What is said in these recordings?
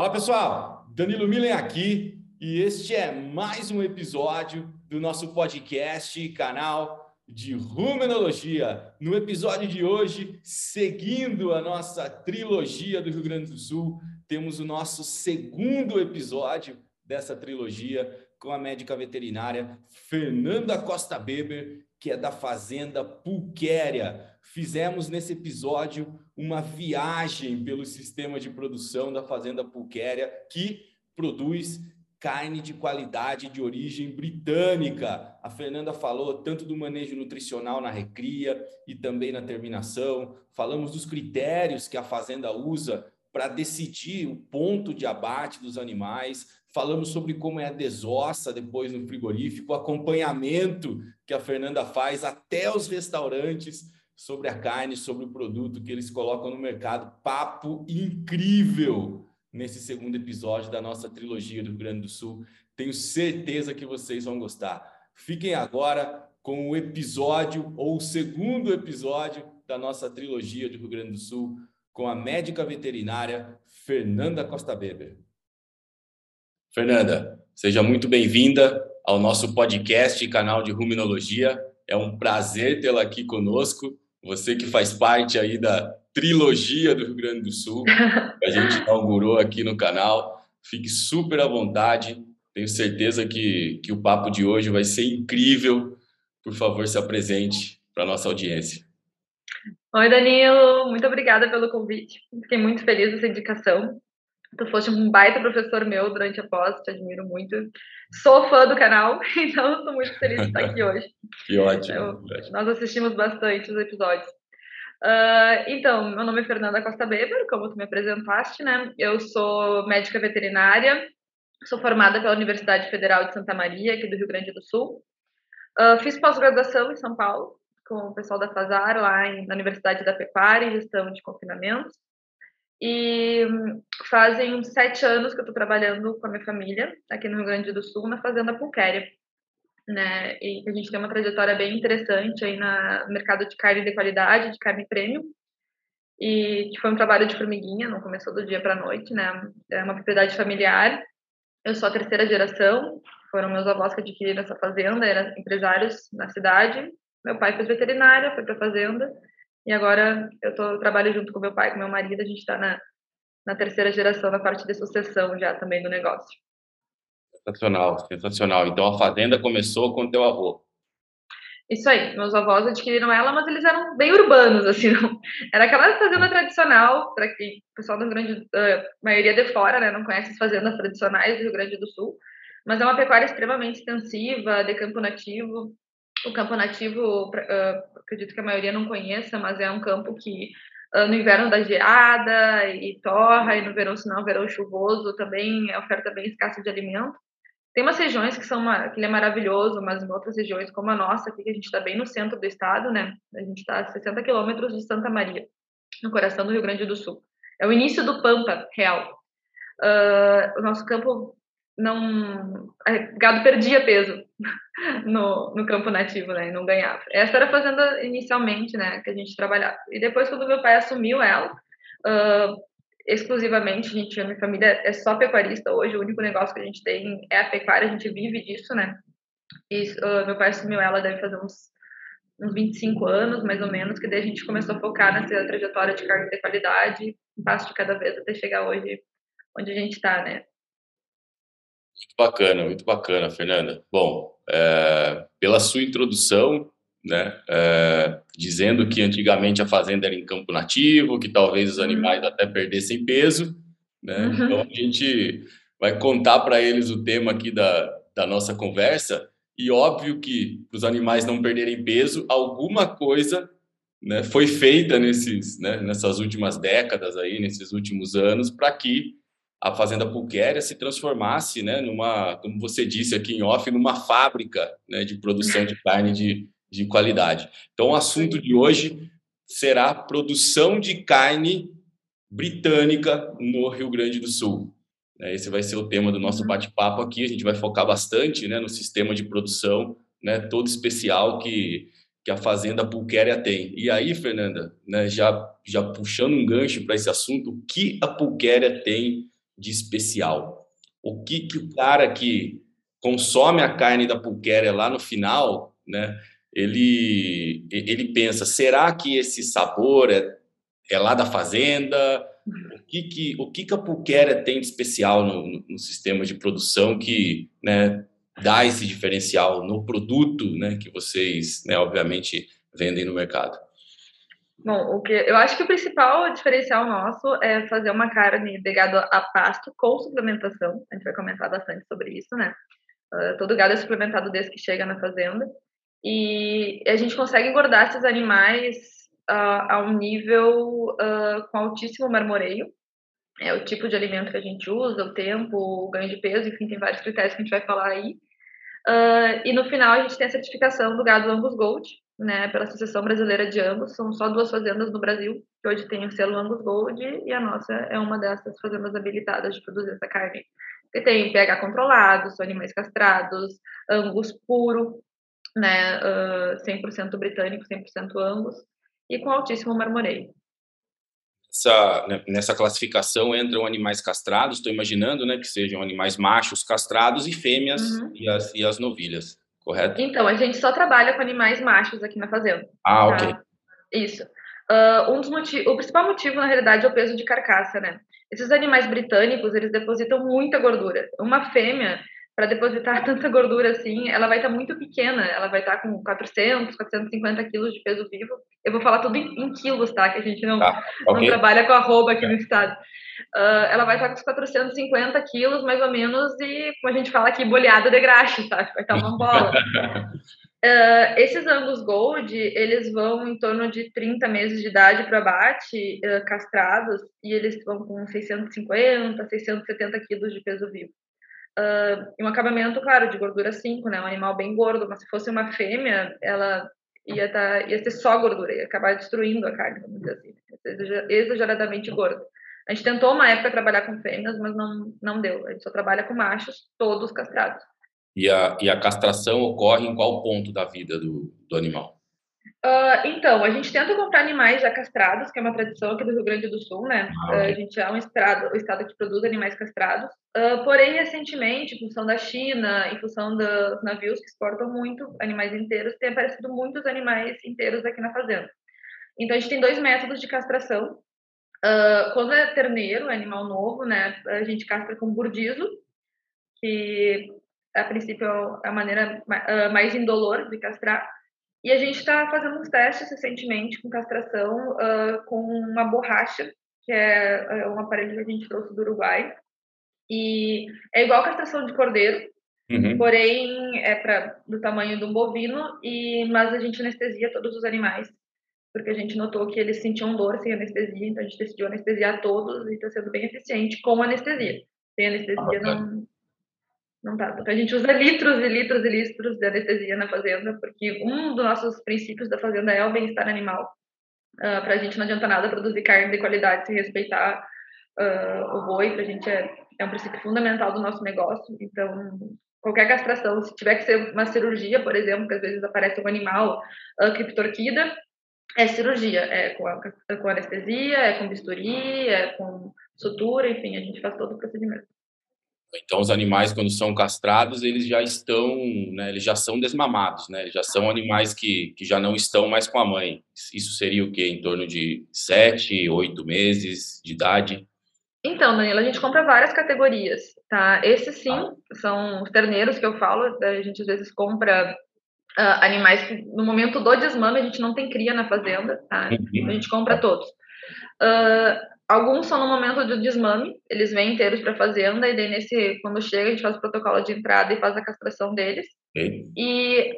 Fala pessoal, Danilo Milen aqui e este é mais um episódio do nosso podcast, canal de Rumenologia. No episódio de hoje, seguindo a nossa trilogia do Rio Grande do Sul, temos o nosso segundo episódio dessa trilogia com a médica veterinária Fernanda Costa Beber, que é da Fazenda Pulquéria. Fizemos nesse episódio uma viagem pelo sistema de produção da Fazenda Pulquéria, que produz carne de qualidade de origem britânica. A Fernanda falou tanto do manejo nutricional na recria e também na terminação. Falamos dos critérios que a fazenda usa para decidir o ponto de abate dos animais. Falamos sobre como é a desossa depois no frigorífico, o acompanhamento que a Fernanda faz até os restaurantes sobre a carne, sobre o produto que eles colocam no mercado. Papo incrível nesse segundo episódio da nossa trilogia do Rio Grande do Sul. Tenho certeza que vocês vão gostar. Fiquem agora com o episódio ou o segundo episódio da nossa trilogia do Rio Grande do Sul com a médica veterinária Fernanda Costa Beber. Fernanda, seja muito bem-vinda ao nosso podcast e canal de Ruminologia. É um prazer tê-la aqui conosco. Você que faz parte aí da trilogia do Rio Grande do Sul, que a gente inaugurou aqui no canal. Fique super à vontade. Tenho certeza que, que o papo de hoje vai ser incrível. Por favor, se apresente para a nossa audiência. Oi, Danilo. Muito obrigada pelo convite. Fiquei muito feliz dessa indicação. Tu foste um baita professor meu durante a pós, te admiro muito. Sou fã do canal, então estou muito feliz de estar aqui hoje. Que ótimo. Eu, nós assistimos bastante os episódios. Uh, então, meu nome é Fernanda Costa Beber, como tu me apresentaste, né? Eu sou médica veterinária, sou formada pela Universidade Federal de Santa Maria, aqui do Rio Grande do Sul. Uh, fiz pós-graduação em São Paulo, com o pessoal da Fazar, lá em, na Universidade da Pecuária, em gestão de confinamentos. E fazem uns sete anos que eu estou trabalhando com a minha família, aqui no Rio Grande do Sul, na Fazenda Pulquéria. Né? E a gente tem uma trajetória bem interessante aí no mercado de carne de qualidade, de carne premium. E que foi um trabalho de formiguinha, não começou do dia para a noite, né? É uma propriedade familiar. Eu sou a terceira geração, foram meus avós que adquiriram essa fazenda, eram empresários na cidade. Meu pai fez veterinária, foi para a fazenda e agora eu tô, eu trabalho junto com meu pai, com meu marido, a gente está na, na terceira geração, na parte de sucessão já também do negócio. Sensacional, sensacional. Então a fazenda começou com teu avô. Isso aí, meus avós adquiriram ela, mas eles eram bem urbanos, assim, não... era aquela fazenda tradicional, para que o pessoal do Rio Grande, a maioria de fora, né, não conhece as fazendas tradicionais do Rio Grande do Sul, mas é uma pecuária extremamente extensiva, de campo nativo, o campo nativo, uh, acredito que a maioria não conheça, mas é um campo que uh, no inverno dá geada e torra, e no verão, se não, verão chuvoso, também é oferta bem escassa de alimento. Tem umas regiões que são que ele é maravilhoso, mas em outras regiões, como a nossa, aqui, que a gente está bem no centro do estado, né? A gente está a 60 quilômetros de Santa Maria, no coração do Rio Grande do Sul. É o início do Pampa real. Uh, o nosso campo não. Gado perdia peso no, no campo nativo, né? E não ganhava. Essa era a fazenda inicialmente, né? Que a gente trabalhava. E depois, quando meu pai assumiu ela, uh, exclusivamente, a gente, a minha família é só pecuarista hoje, o único negócio que a gente tem é a pecuária, a gente vive disso, né? E uh, meu pai assumiu ela, deve fazer uns, uns 25 anos, mais ou menos, que daí a gente começou a focar nessa trajetória de carne de qualidade, um passo de cada vez até chegar hoje onde a gente está, né? Muito bacana, muito bacana, Fernanda. Bom, é, pela sua introdução, né, é, dizendo que antigamente a fazenda era em campo nativo, que talvez os uhum. animais até perdessem peso, né? Uhum. Então a gente vai contar para eles o tema aqui da, da nossa conversa e óbvio que para os animais não perderem peso, alguma coisa né, foi feita nesses, né, nessas últimas décadas aí, nesses últimos anos, para que a fazenda pulquéria se transformasse, né, numa, como você disse aqui em off, numa fábrica né, de produção de carne de, de qualidade. Então, o assunto de hoje será produção de carne britânica no Rio Grande do Sul. É, esse vai ser o tema do nosso uhum. bate-papo aqui. A gente vai focar bastante né, no sistema de produção, né, todo especial que, que a fazenda pulquéria tem. E aí, Fernanda, né, já, já puxando um gancho para esse assunto, o que a pulquéria tem de especial? O que, que o cara que consome a carne da pulquéria lá no final, né? Ele, ele pensa, será que esse sabor é, é lá da fazenda? O que, que, o que, que a pulquéria tem de especial no, no, no sistema de produção que né, dá esse diferencial no produto né, que vocês, né, obviamente, vendem no mercado? Bom, o que eu acho que o principal diferencial nosso é fazer uma carne de gado a pasto com suplementação. A gente vai comentar bastante sobre isso, né? Uh, todo gado é suplementado desde que chega na fazenda. E a gente consegue engordar esses animais uh, a um nível uh, com altíssimo marmoreio. É o tipo de alimento que a gente usa, o tempo, o ganho de peso, enfim, tem vários critérios que a gente vai falar aí. E no final a gente tem a certificação do gado Angus Gold, né, pela Associação Brasileira de Angus. São só duas fazendas no Brasil que hoje tem o selo Angus Gold e a nossa é uma dessas fazendas habilitadas de produzir essa carne. Que tem pH controlado, são animais castrados, Angus puro, né, uh, 100% britânico, 100% Angus e com altíssimo marmoreio. Essa, né, nessa classificação entram animais castrados, estou imaginando, né, que sejam animais machos castrados e fêmeas uhum. e, as, e as novilhas correto? Então, a gente só trabalha com animais machos aqui na fazenda. Ah, tá? ok. Isso. Uh, um dos motivos, o principal motivo, na realidade, é o peso de carcaça, né? Esses animais britânicos, eles depositam muita gordura. Uma fêmea, para depositar tanta gordura assim, ela vai estar tá muito pequena. Ela vai estar tá com 400, 450 quilos de peso vivo. Eu vou falar tudo em, em quilos, tá? Que a gente não, tá, okay. não trabalha com arroba aqui no estado. Uh, ela vai estar com uns 450 quilos, mais ou menos, e, como a gente fala aqui, boleada de graxa, sabe? Vai estar uma bola. Uh, esses Angus Gold, eles vão em torno de 30 meses de idade para abate, uh, castrados, e eles vão com 650, 670 quilos de peso vivo. Uh, e um acabamento, claro, de gordura 5, né? Um animal bem gordo, mas se fosse uma fêmea, ela ia, tá, ia ser só gordura, ia acabar destruindo a carne, vamos dizer assim, exageradamente gorda. A gente tentou uma época trabalhar com fêmeas, mas não, não deu. A gente só trabalha com machos, todos castrados. E a, e a castração ocorre em qual ponto da vida do, do animal? Uh, então, a gente tenta comprar animais já castrados, que é uma tradição aqui do Rio Grande do Sul, né? Ah, okay. uh, a gente é um estado, o estado que produz animais castrados. Uh, porém, recentemente, em função da China, em função dos navios que exportam muito animais inteiros, tem aparecido muitos animais inteiros aqui na fazenda. Então, a gente tem dois métodos de castração. Quando é terneiro, é animal novo, né, a gente castra com burdizo, que a princípio é a maneira mais indolor de castrar. E a gente está fazendo uns testes recentemente com castração uh, com uma borracha, que é, é um aparelho que a gente trouxe do Uruguai. E é igual a castração de cordeiro, uhum. porém é pra, do tamanho de um bovino, e, mas a gente anestesia todos os animais porque a gente notou que eles sentiam dor sem anestesia, então a gente decidiu anestesiar todos e está sendo bem eficiente com anestesia. Sem anestesia ah, não, não. Então a gente usa litros e litros e litros de anestesia na fazenda, porque um dos nossos princípios da fazenda é o bem-estar animal. Uh, ah, para a gente não adianta nada produzir carne de qualidade sem respeitar uh, o boi, para a gente é, é um princípio fundamental do nosso negócio. Então, qualquer castração, se tiver que ser uma cirurgia, por exemplo, que às vezes aparece um animal uh, criptorquida, é cirurgia, é com, a, com anestesia, é com bisturi, é com sutura, enfim, a gente faz todo o procedimento. Então, os animais, quando são castrados, eles já estão, né, eles já são desmamados, né? Eles já são animais que, que já não estão mais com a mãe. Isso seria o quê? Em torno de sete, oito meses de idade? Então, Danilo, a gente compra várias categorias, tá? Esses sim, ah. são os terneiros que eu falo, a gente às vezes compra uh, animais que no momento do desmame a gente não tem cria na fazenda, tá? Uhum. A gente compra todos. Uh, alguns são no momento do desmame, eles vêm inteiros para a fazenda e daí nesse quando chega a gente faz o protocolo de entrada e faz a castração deles. Uhum. E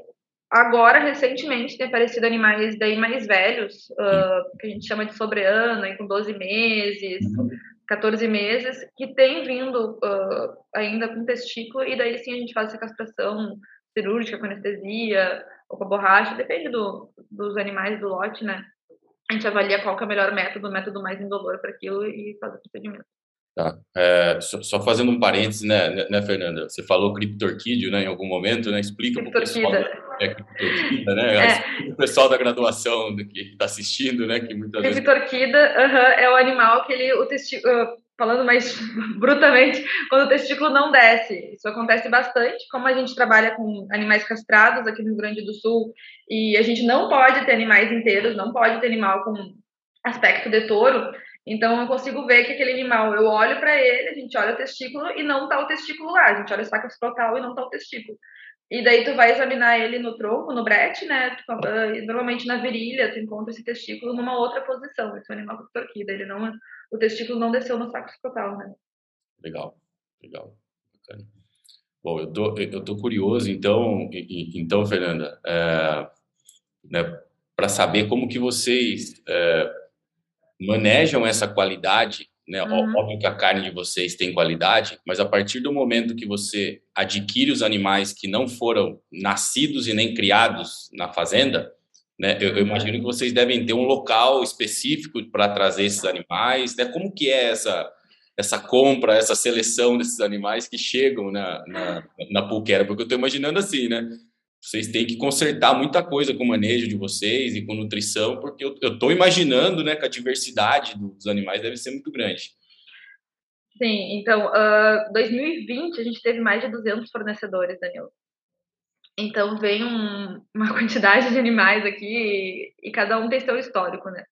agora recentemente tem aparecido animais daí mais velhos, uh, que a gente chama de sobreano, com 12 meses. Uhum. 14 meses, que tem vindo uh, ainda com testículo, e daí sim a gente faz essa castração cirúrgica com anestesia ou com a borracha, depende do, dos animais do lote, né? A gente avalia qual é o melhor método, o método mais indolor para aquilo e faz o procedimento. Tá. É, só, só, fazendo um parênteses, né, né, né, Fernanda? Você falou criptorquídeo, né, em algum momento, né? Explica para o pessoal. É criptorquida, né? É. O pessoal da graduação que está assistindo, né? Que muitas criptorquida, vezes... uh -huh, é o animal que ele, o testi... Falando mais brutamente, quando o testículo não desce. Isso acontece bastante, como a gente trabalha com animais castrados aqui no Rio Grande do Sul, e a gente não pode ter animais inteiros, não pode ter animal com aspecto de touro, então eu consigo ver que aquele animal, eu olho para ele, a gente olha o testículo e não tá o testículo lá, a gente olha o saco escrotal e não tá o testículo. E daí tu vai examinar ele no tronco, no brete, né? Uh, normalmente na virilha tu encontra esse testículo numa outra posição. Esse é animal com torquida, ele não, o testículo não desceu no saco escrotal, né? Legal, legal, bacana. Bom, eu tô, eu tô curioso, então, então, Fernanda, é, né, para saber como que vocês é, manejam essa qualidade né? Uhum. Óbvio que a carne de vocês tem qualidade, mas a partir do momento que você adquire os animais que não foram nascidos e nem criados na fazenda, né? Eu, eu imagino que vocês devem ter um local específico para trazer esses animais, né? Como que é essa essa compra, essa seleção desses animais que chegam na, na, na pulquera? Porque eu estou imaginando assim, né? Vocês têm que consertar muita coisa com o manejo de vocês e com nutrição, porque eu estou imaginando né, que a diversidade dos animais deve ser muito grande. Sim, então, uh, 2020 a gente teve mais de 200 fornecedores, Danilo. Então, vem um, uma quantidade de animais aqui e, e, cada um tem seu histórico, né?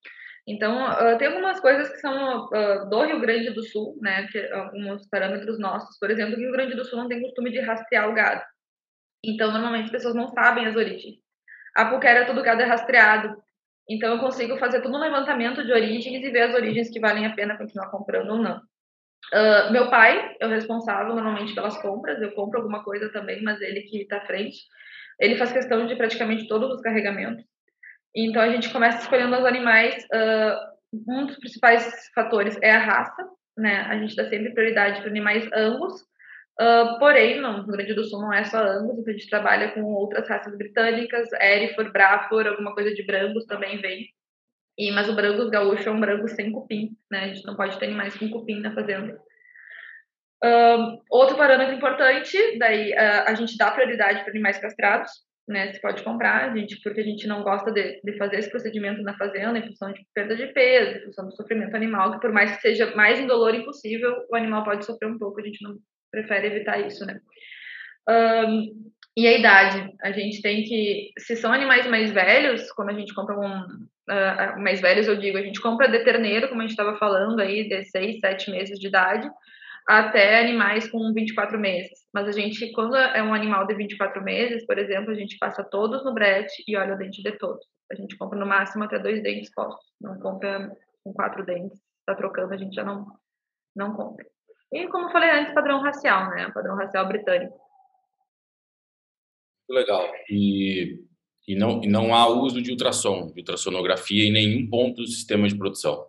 Então, uh, tem algumas coisas que são uh, do Rio Grande do Sul, né? Que, alguns parâmetros nossos. Por exemplo, o Rio Grande do Sul não tem costume de rastrear o gado. Então, normalmente as pessoas não sabem as origens. A Puquera, todo gado é rastreado. Então, eu consigo fazer todo um levantamento de origens e ver as origens que valem a pena continuar comprando ou não. Uh, meu pai é o responsável normalmente pelas compras. Eu compro alguma coisa também, mas ele que está à frente. Ele faz questão de praticamente todos os carregamentos. Então, a gente começa escolhendo os animais. Uh, um dos principais fatores é a raça. Né? A gente dá sempre prioridade para animais angus, Uh, porém, no Rio Grande do Sul não é só Angus, então a gente trabalha com outras raças britânicas, Erifor, Brafor, alguma coisa de Brangus também vem. E, mas o Brangus gaúcho é um Brangus sem cupim, né? A gente não pode ter animais com cupim na fazenda. Uh, outro parâmetro importante, daí uh, a gente dá prioridade para animais castrados, né? Você pode comprar, a gente, porque a gente não gosta de, de, fazer esse procedimento na fazenda em função de perda de peso, em função do sofrimento animal, que por mais que seja mais indolor impossível, o animal pode sofrer um pouco, a gente não prefere evitar isso, né? Um, e a idade, a gente tem que, se são animais mais velhos, quando a gente compra um, uh, mais velhos, eu digo, a gente compra de terneiro, como a gente estava falando aí, de 6, 7 meses de idade, até animais com 24 meses. Mas a gente, quando é um animal de 24 meses, por exemplo, a gente passa todos no brete e olha o dente de todos. A gente compra no máximo até dois dentes postos, não compra com quatro dentes, está trocando, a gente já não, não compra. E, como eu falei antes, padrão racial, né? Padrão racial britânico. Legal. E, e, não, e não há uso de ultrassom, de ultrassonografia em nenhum ponto do sistema de produção?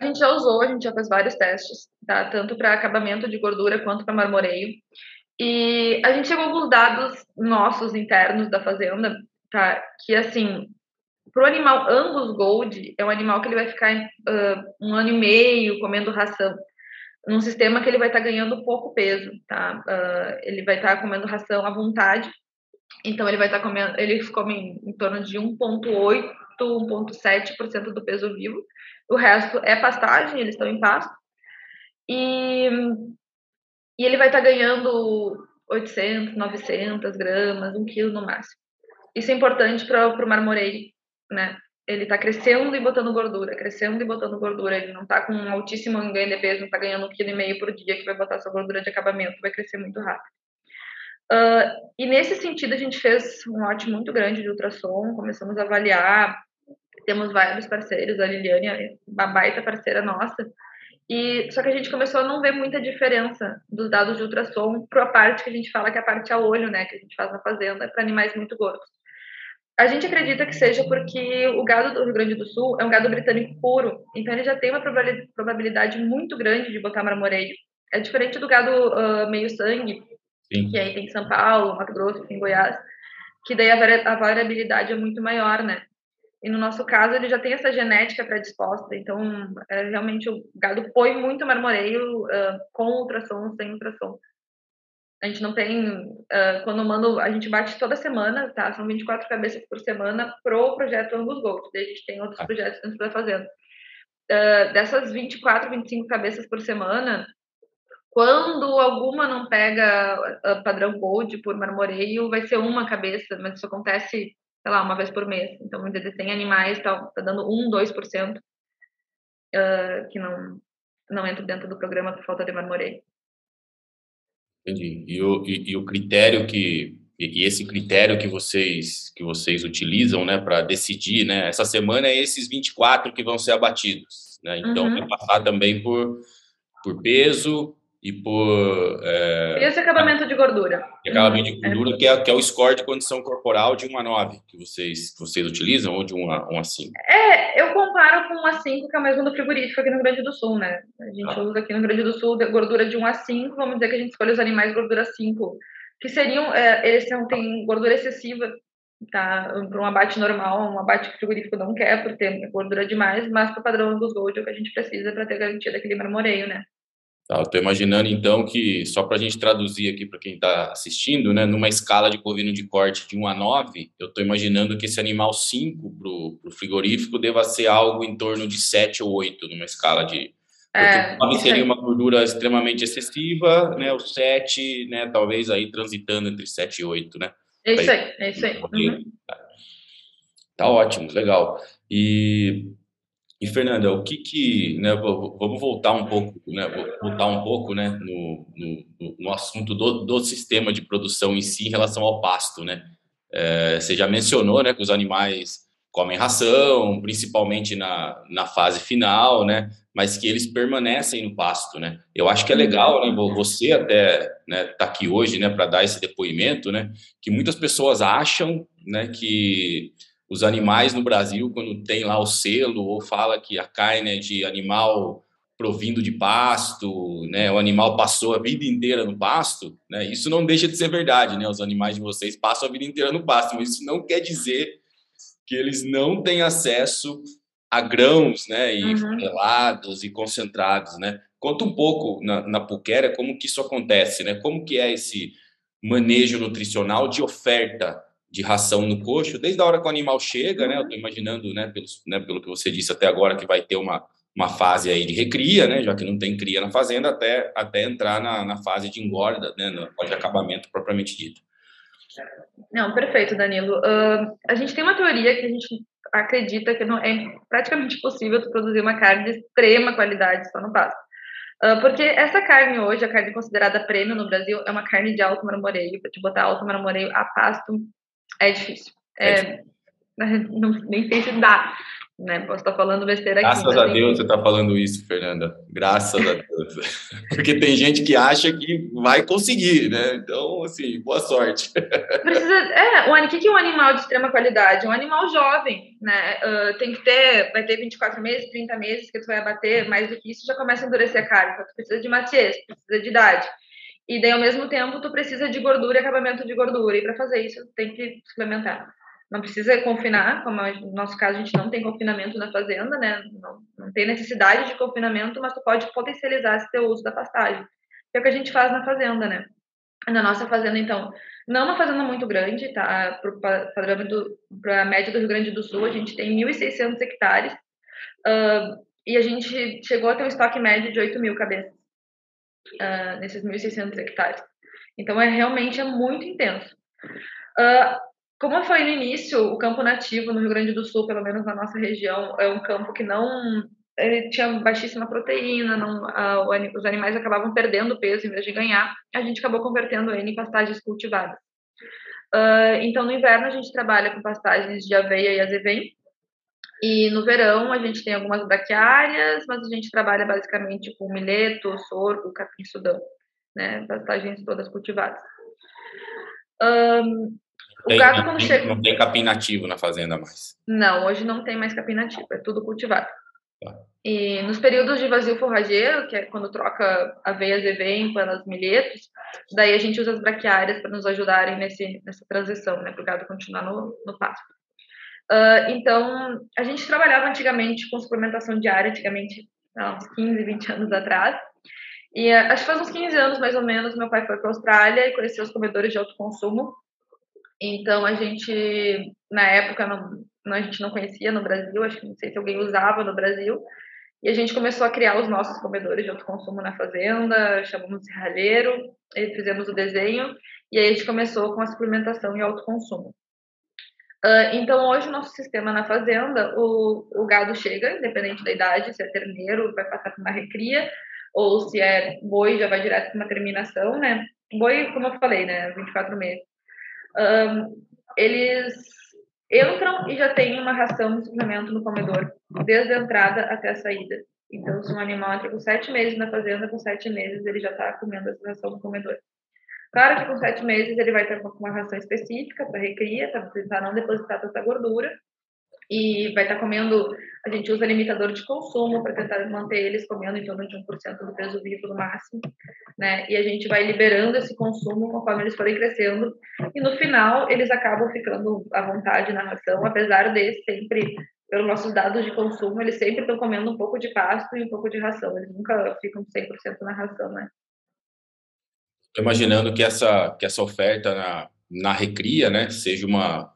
A gente já usou, a gente já fez vários testes, tá? Tanto para acabamento de gordura quanto para marmoreio. E a gente chegou alguns dados nossos internos da fazenda, tá? Que assim, para o animal Angus Gold, é um animal que ele vai ficar uh, um ano e meio comendo ração num sistema que ele vai estar tá ganhando pouco peso, tá? Uh, ele vai estar tá comendo ração à vontade, então ele vai estar tá comendo, eles comem em torno de 1,8, 1,7% do peso vivo. O resto é pastagem, eles estão em pasto. E, e ele vai estar tá ganhando 800, 900 gramas, 1 quilo no máximo. Isso é importante para o marmoreio, né? ele está crescendo e botando gordura, crescendo e botando gordura. Ele não está com um altíssimo ganho de peso, não está ganhando um quilo e meio por dia que vai botar sua gordura de acabamento, vai crescer muito rápido. Uh, e nesse sentido a gente fez um lote muito grande de ultrassom, começamos a avaliar, temos vários parceiros, a Liliane é uma baita parceira nossa, e só que a gente começou a não ver muita diferença dos dados de ultrassom para a parte que a gente fala que é a parte a olho, né, que a gente faz na fazenda, para animais muito gordos. A gente acredita que seja porque o gado do Rio Grande do Sul é um gado britânico puro, então ele já tem uma probabilidade muito grande de botar marmoreio. É diferente do gado uh, meio sangue, Sim. que aí tem São Paulo, Mato Grosso, em Goiás, que daí a, a variabilidade é muito maior, né? E no nosso caso, ele já tem essa genética predisposta, então é, realmente o gado põe muito marmoreio uh, com ultrassom, sem ultrassom. A gente não tem. Uh, quando mando, a gente bate toda semana, tá? São 24 cabeças por semana pro projeto Angus Gold. Daí a gente tem outros ah. projetos dentro da fazenda. uh, dessas 24, 25 cabeças por semana, quando alguma não pega uh, padrão gold por marmoreio, vai ser uma cabeça, mas isso acontece, sei lá, uma vez por mês. Então, vamos dizer, tem animais, tá, tá dando 1, 2% uh, que não, não entra dentro do programa por falta de marmoreio. Entendi. E o, e, e o critério que e, esse critério que vocês que vocês utilizam, né, para decidir, né, essa semana é esses 24 que vão ser abatidos, né? Então uhum. vai passar também por por peso, e por. É, esse acabamento de gordura. Acabamento de gordura, que, é, que é o score de condição corporal de 1 a 9, que vocês, que vocês utilizam, ou de 1 a, 1 a 5? É, eu comparo com 1 a 5, que é o mesmo do frigorífico aqui no Rio Grande do Sul, né? A gente ah. usa aqui no Rio Grande do Sul gordura de 1 a 5, vamos dizer que a gente escolhe os animais gordura 5, que seriam, é, eles têm gordura excessiva, tá? Para um abate normal, um abate que o frigorífico não quer, por ter gordura demais, mas para o padrão dos gold é o que a gente precisa para ter garantia daquele marmoreio, né? Tá, Estou imaginando então que, só para a gente traduzir aqui para quem está assistindo, né, numa escala de bovino de corte de 1 a 9, eu estou imaginando que esse animal 5 para o frigorífico deva ser algo em torno de 7 ou 8 numa escala de. É, 9 seria uma gordura extremamente excessiva, né, o 7, né, talvez aí transitando entre 7 e 8, né? É isso aí, é isso aí. Uhum. Tá ótimo, legal. E e Fernanda, o que que, né, vamos voltar um pouco, né, voltar um pouco, né, no, no, no assunto do, do, sistema de produção em si em relação ao pasto, né? É, você já mencionou, né, que os animais comem ração, principalmente na, na fase final, né, mas que eles permanecem no pasto, né? Eu acho que é legal, né, você até, né, tá aqui hoje, né, para dar esse depoimento, né, que muitas pessoas acham, né, que os animais no Brasil, quando tem lá o selo ou fala que a carne é de animal provindo de pasto, né, o animal passou a vida inteira no pasto, né, isso não deixa de ser verdade, né, os animais de vocês passam a vida inteira no pasto, mas isso não quer dizer que eles não têm acesso a grãos, né, e uhum. e concentrados, né. Conta um pouco na, na Puquera como que isso acontece, né, como que é esse manejo nutricional de oferta de ração no coxo, desde a hora que o animal chega, né? Eu estou imaginando, né, pelo, né, pelo que você disse até agora, que vai ter uma, uma fase aí de recria, né? Já que não tem cria na fazenda, até, até entrar na, na fase de engorda, né? De acabamento propriamente dito. Não, perfeito, Danilo. Uh, a gente tem uma teoria que a gente acredita que não é praticamente possível produzir uma carne de extrema qualidade só no pasto. Porque essa carne hoje, a carne considerada prêmio no Brasil, é uma carne de alto marmoreio. Para te botar alto marmoreio a pasto é difícil. É, é não, nem sei se dá. Né? Posso estar falando besteira aqui. Graças a Deus você está falando isso, Fernanda. Graças a Deus. Porque tem gente que acha que vai conseguir, né? Então, assim, boa sorte. Precisa, é, o que é um animal de extrema qualidade? Um animal jovem, né? Uh, tem que ter, vai ter 24 meses, 30 meses que tu vai abater, mais do que isso já começa a endurecer a carne. Então, tu precisa de maciez, precisa de idade. E daí, ao mesmo tempo, tu precisa de gordura e acabamento de gordura. E para fazer isso, tem que suplementar. Não precisa confinar, como no nosso caso a gente não tem confinamento na fazenda, né? Não, não tem necessidade de confinamento, mas tu pode potencializar esse teu uso da pastagem. Que é o que a gente faz na fazenda, né? Na nossa fazenda, então, não é uma fazenda muito grande, tá? Para a média do Rio Grande do Sul, a gente tem 1.600 hectares uh, e a gente chegou a ter um estoque médio de 8 mil cabeças uh, nesses 1.600 hectares. Então, é realmente é muito intenso. Uh, como eu falei no início, o campo nativo no Rio Grande do Sul, pelo menos na nossa região, é um campo que não ele tinha baixíssima proteína, não, os animais acabavam perdendo peso em vez de ganhar. A gente acabou convertendo ele em pastagens cultivadas. Uh, então, no inverno, a gente trabalha com pastagens de aveia e azevém, e no verão a gente tem algumas braquiárias, mas a gente trabalha basicamente com milheto, sorgo, capim-sudão, né? Pastagens todas cultivadas. Um, o gado quando chega... Não tem capim nativo na fazenda mais. Não, hoje não tem mais capim nativo, é tudo cultivado. Tá. E nos períodos de vazio forrageiro, que é quando troca aveias e vem pelas milhetos, daí a gente usa as braquiárias para nos ajudarem nesse, nessa transição, né? Para o gado continuar no, no pasto. Uh, então, a gente trabalhava antigamente com suplementação diária, antigamente, há uns 15, 20 anos atrás. E uh, acho que faz uns 15 anos, mais ou menos, meu pai foi para a Austrália e conheceu os comedores de alto consumo. Então, a gente, na época, não, não, a gente não conhecia no Brasil, acho que não sei se alguém usava no Brasil. E a gente começou a criar os nossos comedores de autoconsumo na fazenda, chamamos de ralheiro, fizemos o desenho, e aí a gente começou com a suplementação e autoconsumo. Uh, então, hoje, o nosso sistema na fazenda, o, o gado chega, independente da idade, se é terneiro, vai passar por uma recria, ou se é boi, já vai direto para uma terminação, né? Boi, como eu falei, né? 24 meses. Um, eles entram e já tem uma ração de suplemento no comedor, desde a entrada até a saída. Então, se um animal entra com sete meses na fazenda, com sete meses ele já está comendo essa ração no comedor. Claro que com sete meses ele vai ter uma ração específica para recria, para não depositar tanta gordura. E vai estar tá comendo, a gente usa limitador de consumo para tentar manter eles comendo em torno de 1% do peso vivo no máximo, né? E a gente vai liberando esse consumo conforme eles forem crescendo. E no final, eles acabam ficando à vontade na ração, apesar de sempre, pelos nossos dados de consumo, eles sempre estão comendo um pouco de pasto e um pouco de ração. Eles nunca ficam 100% na ração, né? Imaginando que essa, que essa oferta na, na recria, né, seja uma,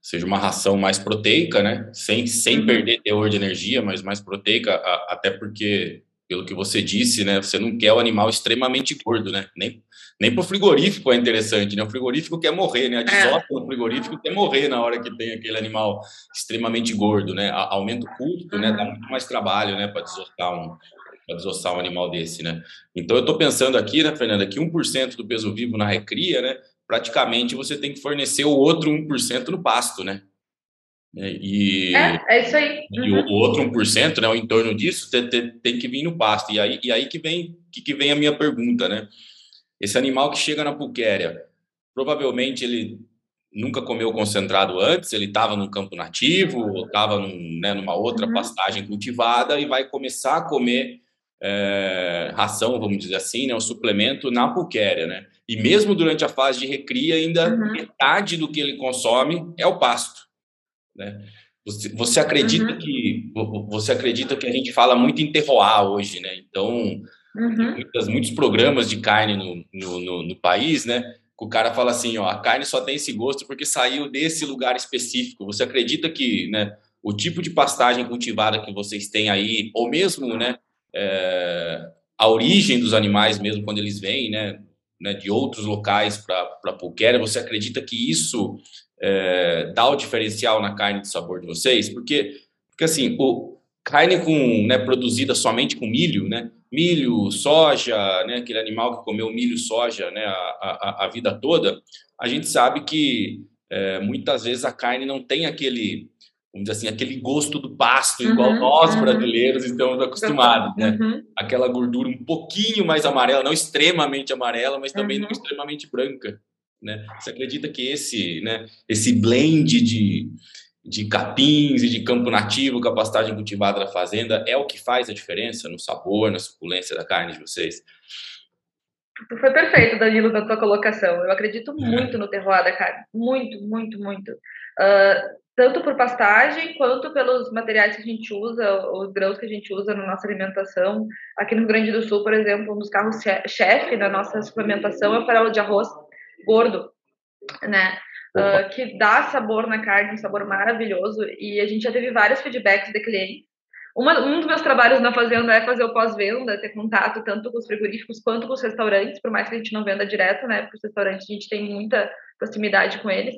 seja uma ração mais proteica, né, sem, sem uhum. perder teor de energia, mas mais proteica, a, até porque, pelo que você disse, né, você não quer o animal extremamente gordo, né, nem, nem para o frigorífico é interessante, né, o frigorífico quer morrer, né, a desota é. frigorífico quer morrer na hora que tem aquele animal extremamente gordo, né, aumenta o custo, né, dá uhum. muito mais trabalho, né, para desotar um, para desossar um animal desse, né? Então eu estou pensando aqui, né, Fernanda, que 1% do peso vivo na recria, né? Praticamente você tem que fornecer o outro 1% no pasto, né? E, é, é isso aí. Uhum. E o, o outro 1%, né, o entorno disso, tem, tem, tem, que vir no pasto. E aí, e aí que, vem, que, que vem a minha pergunta, né? Esse animal que chega na puquéria, provavelmente ele nunca comeu concentrado antes, ele estava num campo nativo, ou estava num, né, numa outra uhum. pastagem cultivada e vai começar a comer é, ração, vamos dizer assim, né, o suplemento na puquéria, né? E mesmo durante a fase de recria, ainda uhum. metade do que ele consome é o pasto, né? Você, você acredita uhum. que você acredita que a gente fala muito em terroir hoje, né? Então, uhum. muitas, muitos programas de carne no, no, no, no país, né? o cara fala assim, ó, a carne só tem esse gosto porque saiu desse lugar específico. Você acredita que, né, o tipo de pastagem cultivada que vocês têm aí, ou mesmo, né, é, a origem dos animais mesmo quando eles vêm, né, né de outros locais para a pulquéria, você acredita que isso é, dá o diferencial na carne de sabor de vocês? Porque, porque assim, o, carne com, né, produzida somente com milho, né, milho, soja, né, aquele animal que comeu milho, soja, né, a, a, a vida toda, a gente sabe que é, muitas vezes a carne não tem aquele vamos dizer assim, aquele gosto do pasto, uhum, igual nós uhum. brasileiros estamos acostumados, né? Uhum. Aquela gordura um pouquinho mais amarela, não extremamente amarela, mas também não uhum. extremamente branca, né? Você acredita que esse, né, esse blend de, de capins e de campo nativo com a pastagem cultivada da fazenda é o que faz a diferença no sabor, na suculência da carne de vocês? Foi perfeito, Danilo, na tua colocação. Eu acredito muito no terroir da carne. Muito, muito, muito. Uh, tanto por pastagem quanto pelos materiais que a gente usa, os grãos que a gente usa na nossa alimentação. Aqui no Rio Grande do Sul, por exemplo, um dos carros chefe da nossa suplementação é o farelo de arroz gordo, né? Uh, que dá sabor na carne, um sabor maravilhoso. E a gente já teve vários feedbacks de clientes. Uma, um dos meus trabalhos na fazenda é fazer o pós-venda, ter contato tanto com os frigoríficos quanto com os restaurantes, por mais que a gente não venda direto, né? Porque os restaurantes a gente tem muita proximidade com eles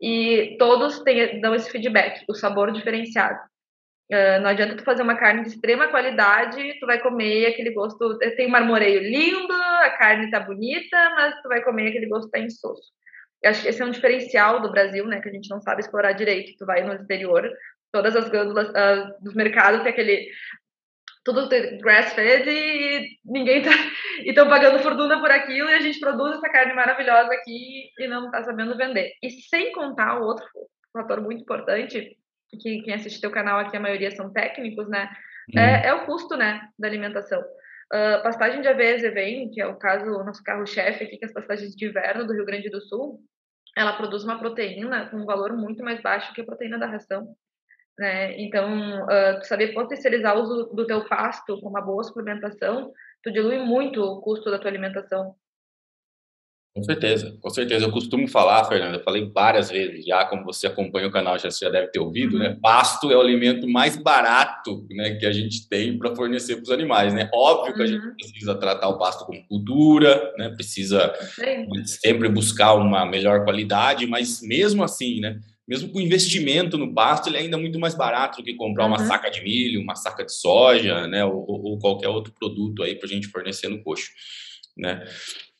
e todos têm, dão esse feedback, o sabor diferenciado. Uh, não adianta tu fazer uma carne de extrema qualidade, tu vai comer aquele gosto, tem um marmoreio lindo, a carne tá bonita, mas tu vai comer aquele gosto tá insosso. Eu acho que esse é um diferencial do Brasil, né, que a gente não sabe explorar direito. Tu vai no exterior, todas as glândulas uh, dos mercados tem aquele tudo grass-fed e ninguém tá. E estão pagando fortuna por aquilo e a gente produz essa carne maravilhosa aqui e não está sabendo vender. E sem contar o outro fator muito importante, que quem assiste teu canal aqui, a maioria são técnicos, né? Uhum. É, é, o custo, né, da alimentação. Uh, pastagem de AVS vem, que é o caso, o nosso carro-chefe aqui, que é as pastagens de inverno do Rio Grande do Sul, ela produz uma proteína com um valor muito mais baixo que a proteína da ração. Né? Então, uh, saber potencializar o uso do teu pasto com uma boa suplementação, tu dilui muito o custo da tua alimentação. Com certeza, com certeza. Eu costumo falar, Fernanda, eu falei várias vezes já, como você acompanha o canal, já, você já deve ter ouvido, né? Pasto é o alimento mais barato né, que a gente tem para fornecer para os animais, né? Óbvio que a gente uhum. precisa tratar o pasto como cultura, né? Precisa sempre buscar uma melhor qualidade, mas mesmo assim, né? Mesmo com investimento no pasto, ele é ainda muito mais barato do que comprar uhum. uma saca de milho, uma saca de soja, né? Ou, ou qualquer outro produto aí para a gente fornecer no coxo, né?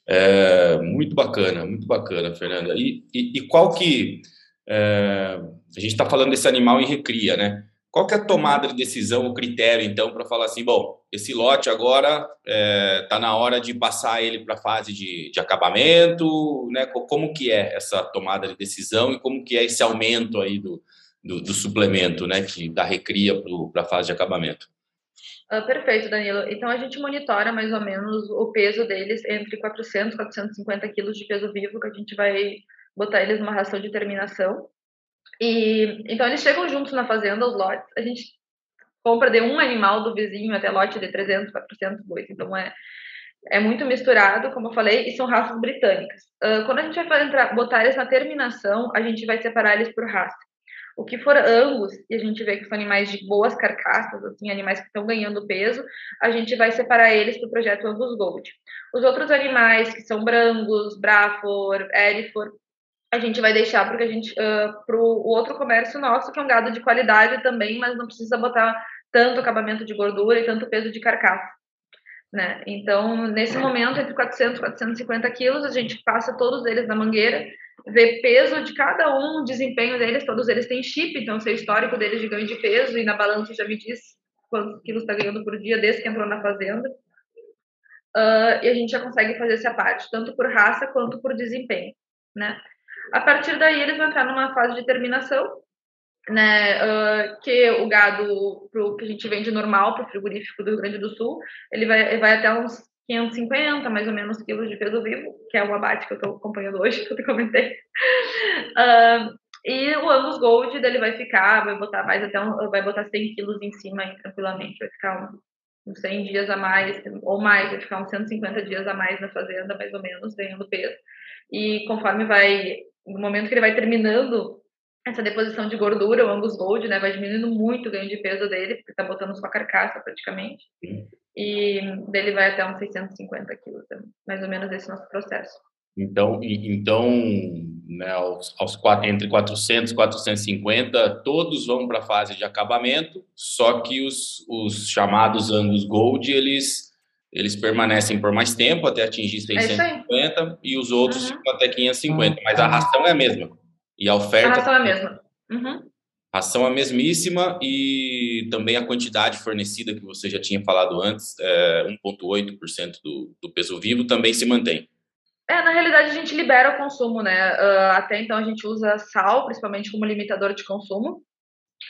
É, muito bacana, muito bacana, Fernanda. E, e, e qual que. É, a gente está falando desse animal em recria, né? Qual que é a tomada de decisão, o critério, então, para falar assim, bom, esse lote agora está é, tá na hora de passar ele para a fase de, de acabamento, né? Como que é essa tomada de decisão e como que é esse aumento aí do, do, do suplemento, né? Que da recria para a fase de acabamento? Uh, perfeito, Danilo. Então, a gente monitora mais ou menos o peso deles entre 400 e 450 quilos de peso vivo, que a gente vai botar eles numa ração de terminação. E, então, eles chegam juntos na fazenda, os lotes. A gente compra de um animal do vizinho até lote de 300, 400 bois. Então, é, é muito misturado, como eu falei, e são raças britânicas. Uh, quando a gente vai entrar, botar eles na terminação, a gente vai separar eles por raça. O que for Angus, e a gente vê que são animais de boas carcaças, assim, animais que estão ganhando peso, a gente vai separar eles para o projeto Angus Gold. Os outros animais, que são Brangus, Brafor, Erifor, a gente vai deixar uh, para o outro comércio nosso, que é um gado de qualidade também, mas não precisa botar tanto acabamento de gordura e tanto peso de carcaça. Né? Então, nesse momento, entre 400 e 450 quilos, a gente passa todos eles na mangueira ver peso de cada um, desempenho deles, todos eles têm chip, então sei histórico deles de ganho de peso e na balança já me diz quantos quilos está ganhando por dia desde que entrou na fazenda. Uh, e a gente já consegue fazer essa parte, tanto por raça quanto por desempenho, né? A partir daí eles vão entrar numa fase de terminação, né? Uh, que o gado pro, que a gente vende normal para o frigorífico do Rio Grande do Sul, ele vai, ele vai até uns 550, mais ou menos, quilos de peso vivo, que é o abate que eu estou acompanhando hoje, que eu te comentei. Uh, e o Angus Gold, dele vai ficar, vai botar mais até um, vai botar 100 quilos em cima aí, tranquilamente, vai ficar uns 100 dias a mais, ou mais, vai ficar uns 150 dias a mais na fazenda, mais ou menos, ganhando peso. E conforme vai, no momento que ele vai terminando essa deposição de gordura, o Angus Gold, né, vai diminuindo muito o ganho de peso dele, porque tá botando sua carcaça praticamente. E dele vai até uns 650 quilos, mais ou menos esse nosso processo. Então, então né, aos, aos entre 400 e 450, todos vão para a fase de acabamento, só que os, os chamados Angus Gold, eles, eles permanecem por mais tempo, até atingir 650, é e os outros uhum. ficam até 550, mas a ração é a mesma. E a oferta. A ração é a mesma. Uhum. Ração a mesmíssima e também a quantidade fornecida que você já tinha falado antes, é, 1,8% do, do peso vivo, também se mantém. É, na realidade a gente libera o consumo, né? Uh, até então a gente usa sal, principalmente como limitador de consumo,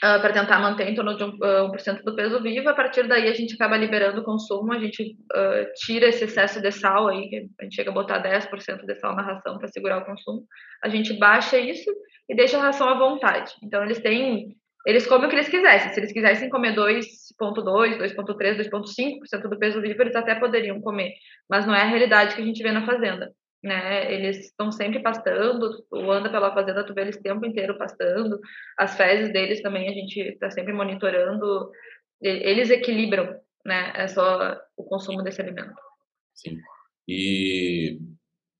uh, para tentar manter em torno de 1%, uh, 1 do peso vivo. A partir daí a gente acaba liberando o consumo, a gente uh, tira esse excesso de sal aí, a gente chega a botar 10% de sal na ração para segurar o consumo. A gente baixa isso e deixa a ração à vontade. Então eles têm eles comem o que eles quisessem. Se eles quisessem comer 2,2, 2,3, 2,5% do peso vivo, eles até poderiam comer. Mas não é a realidade que a gente vê na fazenda né? Eles estão sempre pastando, tu anda pela fazenda, tu vê eles o tempo inteiro pastando. As fezes deles também a gente está sempre monitorando. Eles equilibram, né? É só o consumo desse alimento. Sim. E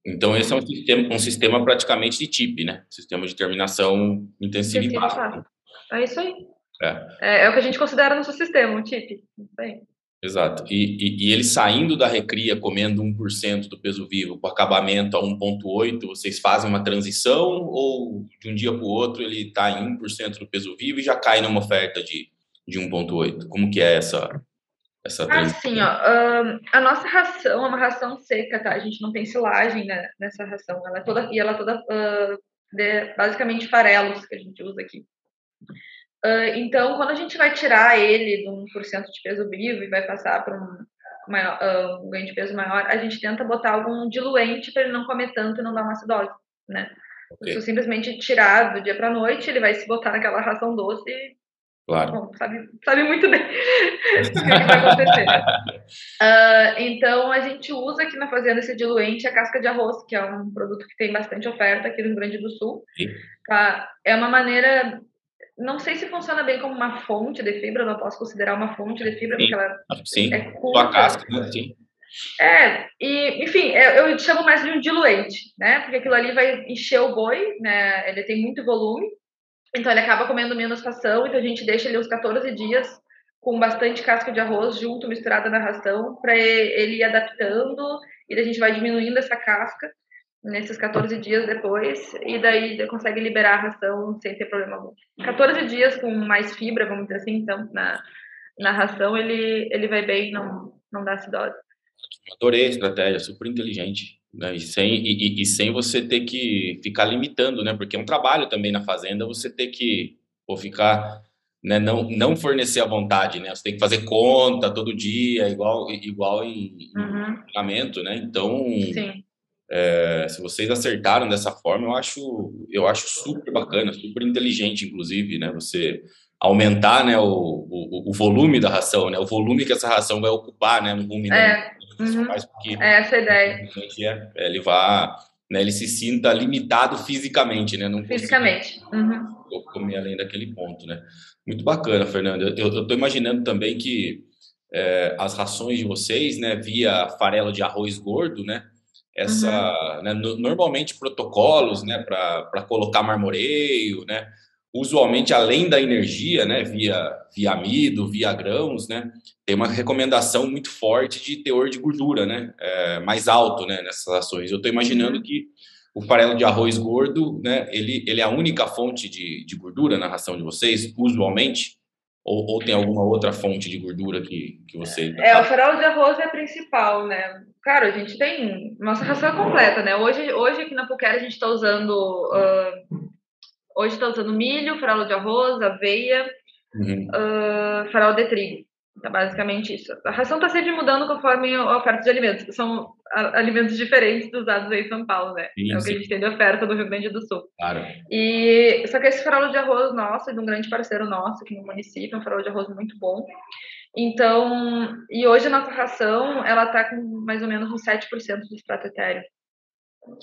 então esse é um sistema, um sistema praticamente de TIP, né? Sistema de terminação intensiva e É isso aí. É. é. É, o que a gente considera nosso sistema, um TIP. Bem. Exato. E, e, e, ele saindo da recria, comendo 1% do peso vivo, com acabamento a 1,8%, vocês fazem uma transição ou de um dia para o outro ele está em 1% do peso vivo e já cai numa oferta de, de 1,8%? Como que é essa, essa transição? Assim, ó, a nossa ração é uma ração seca, tá? A gente não tem silagem né, nessa ração. Ela é toda, e ela é toda uh, de, basicamente farelos que a gente usa aqui. Uh, então, quando a gente vai tirar ele de 1% de peso vivo e vai passar para um, maior, uh, um ganho de peso maior, a gente tenta botar algum diluente para ele não comer tanto e não dar uma acidose, né? Okay. Se eu simplesmente tirar do dia para noite, ele vai se botar naquela ração doce Claro. Bom, sabe, sabe muito bem o que, vai acontecer. uh, então, a gente usa aqui na fazenda esse diluente, a casca de arroz, que é um produto que tem bastante oferta aqui no Rio Grande do Sul. Tá? É uma maneira não sei se funciona bem como uma fonte de fibra, não posso considerar uma fonte de fibra, sim. porque ela sim. é curta. Sua casca, né? sim. É, e, enfim, é, eu chamo mais de um diluente, né? Porque aquilo ali vai encher o boi, né? Ele tem muito volume, então ele acaba comendo menos ração, então a gente deixa ele uns 14 dias com bastante casca de arroz junto, misturada na ração, para ele ir adaptando, e a gente vai diminuindo essa casca nesses 14 dias depois, e daí consegue liberar a ração sem ter problema algum. 14 dias com mais fibra, vamos dizer assim, então, na, na ração, ele, ele vai bem, não, não dá acidose. Adorei a estratégia, super inteligente. Né? E, sem, e, e, sem você ter que ficar limitando, né? Porque é um trabalho também na fazenda você ter que ou ficar, né? Não, não fornecer à vontade, né? Você tem que fazer conta todo dia, igual, igual em, uhum. treinamento, né? Então, é, se vocês acertaram dessa forma, eu acho, eu acho super bacana, super inteligente, inclusive, né? Você aumentar, né? O, o, o volume da ração, né? O volume que essa ração vai ocupar, né? No rumo, é. Uhum. Faz com que é essa a ideia. É, ele vá, né, ele se sinta limitado fisicamente, né? Não fisicamente. Uhum. comer além daquele ponto, né? Muito bacana, Fernanda. Eu estou imaginando também que é, as rações de vocês, né, via farelo de arroz gordo, né? Essa, uhum. né, no, normalmente protocolos, né, para colocar marmoreio, né? usualmente além da energia, né, via, via amido, via grãos, né, tem uma recomendação muito forte de teor de gordura, né, é, mais alto, né, nessas ações. Eu estou imaginando que o farelo de arroz gordo, né, ele, ele é a única fonte de, de gordura na ração de vocês, usualmente? Ou, ou tem alguma outra fonte de gordura que, que você... É, o farelo de arroz é a principal, né? Cara, a gente tem nossa ração completa, né? Hoje, hoje aqui na Puquera a gente está usando uh, Hoje está usando milho, farelo de arroz, aveia, uhum. uh, farelo de trigo. Então, basicamente isso. A ração está sempre mudando conforme a oferta de alimentos. São alimentos diferentes dos usados aí em São Paulo, né? Sim, é o que a gente tem de oferta do Rio Grande do Sul. Claro. E, só que esse farelo de arroz nosso, é de um grande parceiro nosso aqui no município, é um farelo de arroz muito bom. Então, e hoje a nossa ração, ela está com mais ou menos uns 7% de extrato etéreo.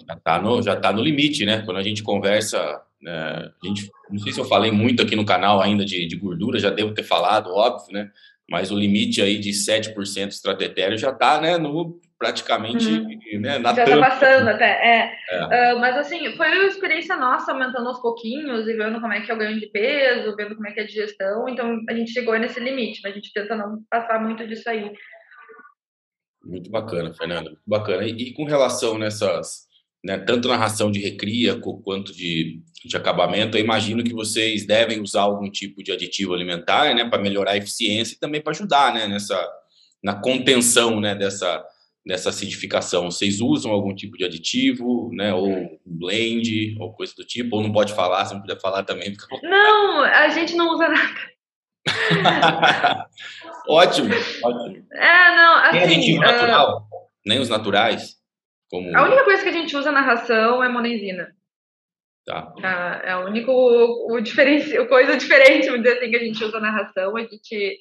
Já está no, já tá no limite, né? Quando a gente conversa é, a gente, não sei se eu falei muito aqui no canal ainda de, de gordura, já devo ter falado, óbvio, né? Mas o limite aí de 7% estratégia já está né, no, praticamente uhum. né, na Já está passando até, é. é. Uh, mas assim, foi uma experiência nossa aumentando aos pouquinhos e vendo como é que é o ganho de peso, vendo como é que é a digestão, então a gente chegou nesse limite, mas a gente tenta não passar muito disso aí. Muito bacana, Fernanda, muito bacana. E, e com relação nessas, né, tanto na ração de recria quanto de de acabamento, eu imagino que vocês devem usar algum tipo de aditivo alimentar, né, para melhorar a eficiência e também para ajudar, né, nessa na contenção, né, dessa dessa acidificação. Vocês usam algum tipo de aditivo, né, ou blend, ou coisa do tipo, ou não pode falar, se não puder falar também. Não, a gente não usa nada. ótimo, ótimo. É, não, assim, Tem aditivo uh... natural? Nem os naturais? Como... A única coisa que a gente usa na ração é monenzina. Tá. É, é o único o, diferente, o coisa diferente, assim, que a gente usa na ração. A gente.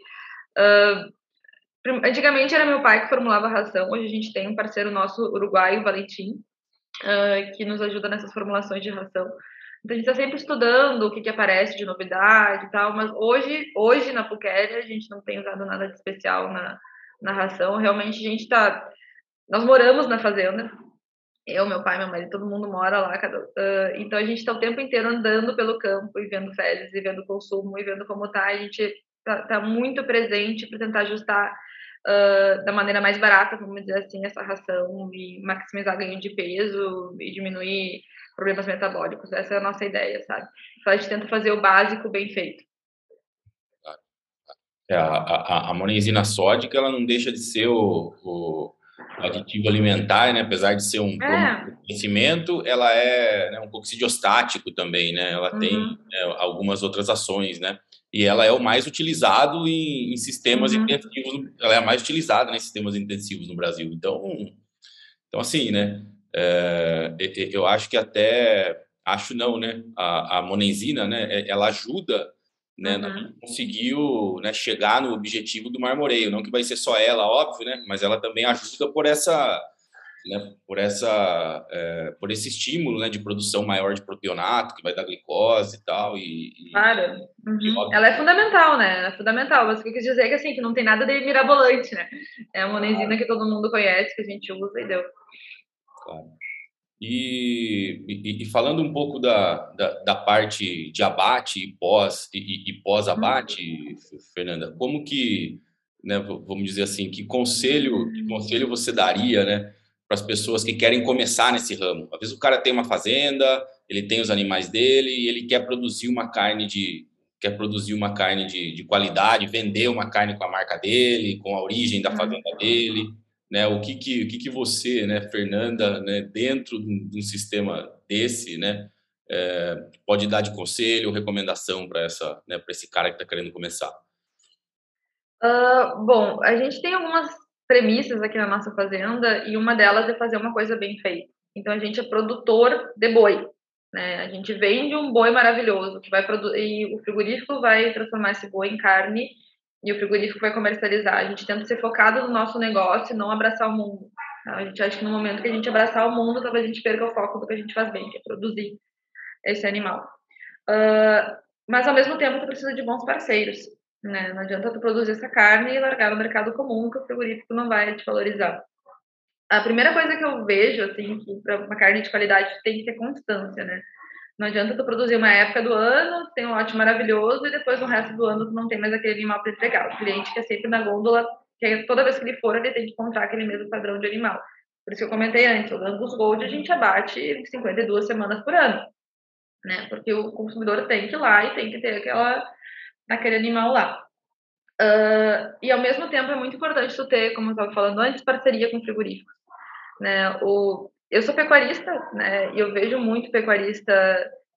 Uh, antigamente era meu pai que formulava a ração, hoje a gente tem um parceiro nosso uruguaio, Valentim, uh, que nos ajuda nessas formulações de ração. Então a gente está sempre estudando o que, que aparece de novidade e tal, mas hoje, hoje na Puquéria a gente não tem usado nada de especial na, na ração. Realmente a gente está. Nós moramos na fazenda, eu, meu pai, meu marido, todo mundo mora lá. Cada, uh, então a gente está o tempo inteiro andando pelo campo e vendo fezes, e vendo consumo, e vendo como tá. A gente está tá muito presente para tentar ajustar uh, da maneira mais barata, vamos dizer assim, essa ração e maximizar ganho de peso e diminuir problemas metabólicos. Essa é a nossa ideia, sabe? Então a gente tenta fazer o básico bem feito. É, a, a, a monenzina sódica, ela não deixa de ser o, o aditivo alimentar, né, apesar de ser um é. conhecimento, ela é né, um coxidiostático também, né? Ela uhum. tem né, algumas outras ações, né? E ela é o mais utilizado em, em sistemas uhum. intensivos, ela é a mais utilizada em sistemas intensivos no Brasil. Então, então assim, né? É, eu acho que até acho não, né? A, a monenzina, né? Ela ajuda né, uhum. conseguiu né, chegar no objetivo do marmoreio. Não que vai ser só ela, óbvio, né, mas ela também ajuda por essa, né, por essa, é, por esse estímulo, né, de produção maior de propionato que vai dar glicose e tal. E, e claro. Uhum. ela é fundamental, né? Ela é fundamental. Mas o que eu quis dizer é que assim que não tem nada de mirabolante, né? É uma monenzina que todo mundo conhece, que a gente usa e deu. Claro. E, e, e, falando um pouco da, da, da, parte de abate e pós e, e pós-abate, uhum. Fernanda, como que, né, vamos dizer assim, que conselho, que conselho você daria, né, para as pessoas que querem começar nesse ramo? Às vezes o cara tem uma fazenda, ele tem os animais dele e ele quer produzir uma carne de quer produzir uma carne de, de qualidade, vender uma carne com a marca dele, com a origem da uhum. fazenda dele né? O que que, o que, que você, né, Fernanda, né, dentro de um sistema desse, né, é, pode dar de conselho recomendação para essa, né, para esse cara que está querendo começar? Uh, bom, a gente tem algumas premissas aqui na nossa fazenda e uma delas é fazer uma coisa bem feita. Então a gente é produtor de boi, né? A gente vende um boi maravilhoso que vai produzir e o frigorífico vai transformar esse boi em carne e o frigorífico vai comercializar. A gente tenta ser focado no nosso negócio e não abraçar o mundo. Tá? A gente acha que no momento que a gente abraçar o mundo, talvez a gente perca o foco do que a gente faz bem, que é produzir esse animal. Uh, mas ao mesmo tempo, tu precisa de bons parceiros. Né? Não adianta tu produzir essa carne e largar no mercado comum, que o frigorífico não vai te valorizar. A primeira coisa que eu vejo, assim, que para uma carne de qualidade tem que ter constância, né? Não adianta tu produzir uma época do ano, tem um lote maravilhoso, e depois no resto do ano tu não tem mais aquele animal para entregar. O cliente que é sempre na gôndola, que toda vez que ele for, ele tem que encontrar aquele mesmo padrão de animal. Por isso que eu comentei antes, o Angus Gold a gente abate 52 semanas por ano, né? Porque o consumidor tem que ir lá e tem que ter aquela, aquele animal lá. Uh, e ao mesmo tempo é muito importante tu ter, como eu estava falando antes, parceria com frigoríficos. Né? O, eu sou pecuarista, né? E eu vejo muito pecuarista